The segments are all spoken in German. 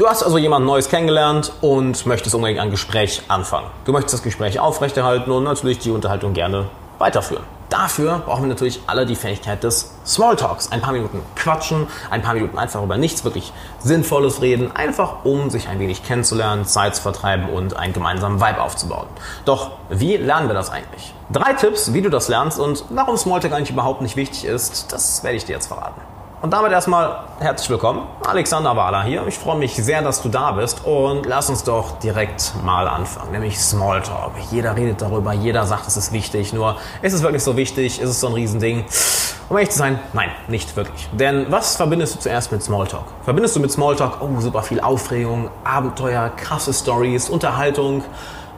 Du hast also jemand Neues kennengelernt und möchtest unbedingt ein Gespräch anfangen. Du möchtest das Gespräch aufrechterhalten und natürlich die Unterhaltung gerne weiterführen. Dafür brauchen wir natürlich alle die Fähigkeit des Smalltalks. Ein paar Minuten quatschen, ein paar Minuten einfach über nichts wirklich Sinnvolles reden, einfach um sich ein wenig kennenzulernen, Zeit zu vertreiben und einen gemeinsamen Vibe aufzubauen. Doch wie lernen wir das eigentlich? Drei Tipps, wie du das lernst und warum Smalltalk eigentlich überhaupt nicht wichtig ist, das werde ich dir jetzt verraten. Und damit erstmal herzlich willkommen. Alexander Wahler hier. Ich freue mich sehr, dass du da bist. Und lass uns doch direkt mal anfangen, nämlich Smalltalk. Jeder redet darüber, jeder sagt, es ist wichtig. Nur ist es wirklich so wichtig? Ist es so ein Riesending? Um ehrlich zu sein, nein, nicht wirklich. Denn was verbindest du zuerst mit Smalltalk? Verbindest du mit Smalltalk, oh, super viel Aufregung, Abenteuer, krasse Stories, Unterhaltung?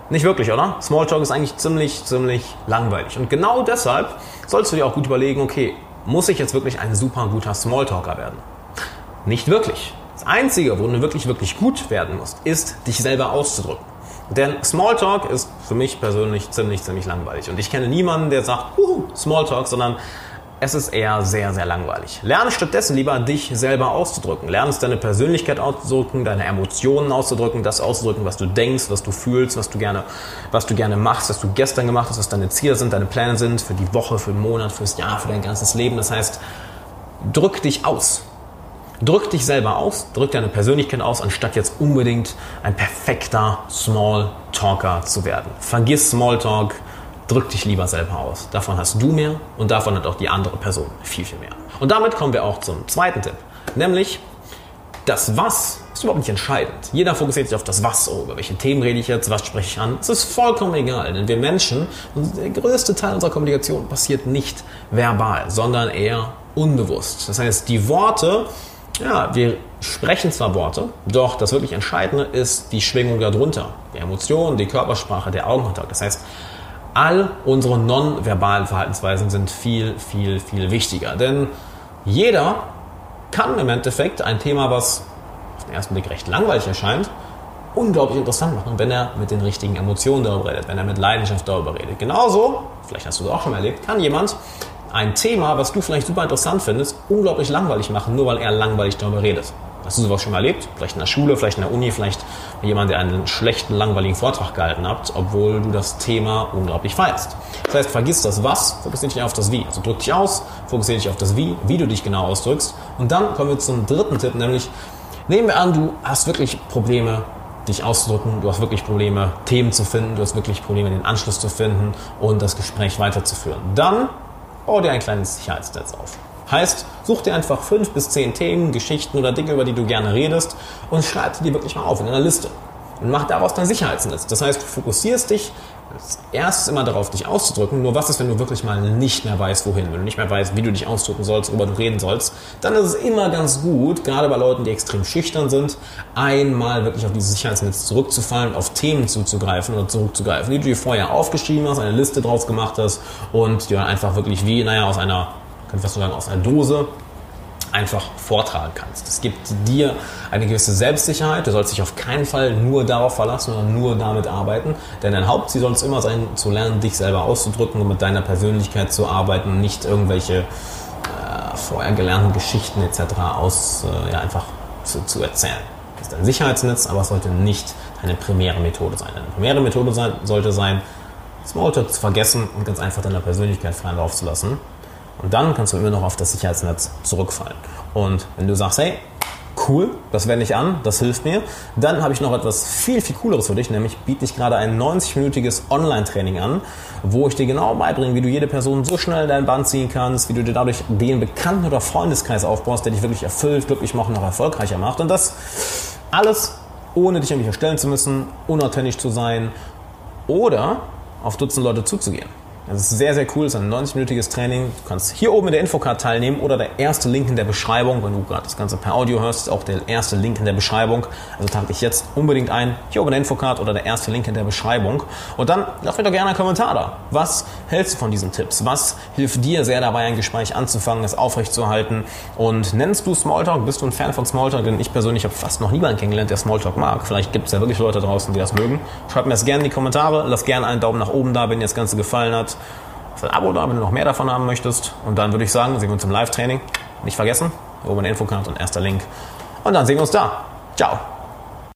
Nicht wirklich, oder? Smalltalk ist eigentlich ziemlich, ziemlich langweilig. Und genau deshalb sollst du dir auch gut überlegen, okay, muss ich jetzt wirklich ein super guter Smalltalker werden? Nicht wirklich. Das Einzige, wo du wirklich, wirklich gut werden musst, ist, dich selber auszudrücken. Denn Smalltalk ist für mich persönlich ziemlich, ziemlich langweilig. Und ich kenne niemanden, der sagt, Uhu, Smalltalk, sondern es ist eher sehr, sehr langweilig. Lerne stattdessen lieber, dich selber auszudrücken. Lerne es, deine Persönlichkeit auszudrücken, deine Emotionen auszudrücken, das auszudrücken, was du denkst, was du fühlst, was du gerne, was du gerne machst, was du gestern gemacht hast, was deine Ziele sind, deine Pläne sind für die Woche, für den Monat, fürs Jahr, für dein ganzes Leben. Das heißt, drück dich aus. Drück dich selber aus, drück deine Persönlichkeit aus, anstatt jetzt unbedingt ein perfekter Small Talker zu werden. Vergiss Smalltalk, drück dich lieber selber aus. Davon hast du mehr und davon hat auch die andere Person viel, viel mehr. Und damit kommen wir auch zum zweiten Tipp, nämlich das Was ist überhaupt nicht entscheidend. Jeder fokussiert sich auf das Was. Oh, über welche Themen rede ich jetzt? Was spreche ich an? Es ist vollkommen egal, denn wir Menschen, der größte Teil unserer Kommunikation passiert nicht verbal, sondern eher unbewusst. Das heißt, die Worte, ja, wir sprechen zwar Worte, doch das wirklich Entscheidende ist die Schwingung darunter. Die Emotionen, die Körpersprache, der Augenkontakt. Das heißt, all unsere nonverbalen Verhaltensweisen sind viel, viel, viel wichtiger. Denn jeder kann im Endeffekt ein Thema, was auf den ersten Blick recht langweilig erscheint, unglaublich interessant machen, wenn er mit den richtigen Emotionen darüber redet, wenn er mit Leidenschaft darüber redet. Genauso, vielleicht hast du es auch schon erlebt, kann jemand ein Thema, was du vielleicht super interessant findest, unglaublich langweilig machen, nur weil er langweilig darüber redet. Hast du sowas schon erlebt? Vielleicht in der Schule, vielleicht in der Uni, vielleicht jemand, der einen schlechten, langweiligen Vortrag gehalten hat, obwohl du das Thema unglaublich feierst. Das heißt, vergiss das Was, fokussiere dich auf das Wie. Also drück dich aus, fokussiere dich auf das Wie, wie du dich genau ausdrückst. Und dann kommen wir zum dritten Tipp, nämlich nehmen wir an, du hast wirklich Probleme, dich auszudrücken, du hast wirklich Probleme, Themen zu finden, du hast wirklich Probleme, den Anschluss zu finden und das Gespräch weiterzuführen. Dann bau dir ein kleines Sicherheitsnetz auf. Heißt, such dir einfach fünf bis zehn Themen, Geschichten oder Dinge, über die du gerne redest und schreib die wirklich mal auf in einer Liste. Und mach daraus dein Sicherheitsnetz. Das heißt, du fokussierst dich als erstes immer darauf, dich auszudrücken. Nur was ist, wenn du wirklich mal nicht mehr weißt, wohin? Wenn du nicht mehr weißt, wie du dich ausdrücken sollst, worüber du reden sollst, dann ist es immer ganz gut, gerade bei Leuten, die extrem schüchtern sind, einmal wirklich auf dieses Sicherheitsnetz zurückzufallen, auf Themen zuzugreifen oder zurückzugreifen, die du dir vorher aufgeschrieben hast, eine Liste draus gemacht hast und dir einfach wirklich wie, naja, aus einer ich fast sagen, aus einer Dose einfach vortragen kannst. Es gibt dir eine gewisse Selbstsicherheit. Du sollst dich auf keinen Fall nur darauf verlassen oder nur damit arbeiten. Denn dein Hauptziel soll es immer sein, zu lernen, dich selber auszudrücken und mit deiner Persönlichkeit zu arbeiten, nicht irgendwelche äh, vorher gelernten Geschichten etc. aus, äh, ja, einfach zu, zu erzählen. Das ist dein Sicherheitsnetz, aber es sollte nicht deine primäre Methode sein. Deine primäre Methode sein, sollte sein, Smalltalk zu vergessen und ganz einfach deiner Persönlichkeit freien Lauf zu lassen und dann kannst du immer noch auf das Sicherheitsnetz zurückfallen. Und wenn du sagst, hey, cool, das wende ich an, das hilft mir, dann habe ich noch etwas viel, viel cooleres für dich, nämlich biete ich gerade ein 90-minütiges Online-Training an, wo ich dir genau beibringe, wie du jede Person so schnell in dein Band ziehen kannst, wie du dir dadurch den Bekannten- oder Freundeskreis aufbaust, der dich wirklich erfüllt, glücklich macht und noch erfolgreicher macht. Und das alles ohne dich irgendwie erstellen zu müssen, unauthentisch zu sein oder auf Dutzend Leute zuzugehen. Das ist sehr, sehr cool. Das ist ein 90-minütiges Training. Du kannst hier oben in der Infocard teilnehmen oder der erste Link in der Beschreibung. Wenn du gerade das Ganze per Audio hörst, ist auch der erste Link in der Beschreibung. Also trag dich jetzt unbedingt ein. Hier oben in der Infocard oder der erste Link in der Beschreibung. Und dann lass mir doch gerne einen Kommentar da. Was hältst du von diesen Tipps? Was hilft dir sehr dabei, ein Gespräch anzufangen, es aufrechtzuerhalten? Und nennst du Smalltalk? Bist du ein Fan von Smalltalk? Denn ich persönlich habe fast noch niemanden kennengelernt, der Smalltalk mag. Vielleicht gibt es ja wirklich Leute draußen, die das mögen. Schreib mir das gerne in die Kommentare. Lass gerne einen Daumen nach oben da, wenn dir das Ganze gefallen hat. Lass ein Abo da, wenn du noch mehr davon haben möchtest. Und dann würde ich sagen, sehen wir uns im Live-Training. Nicht vergessen, oben in der Infocard und erster Link. Und dann sehen wir uns da. Ciao.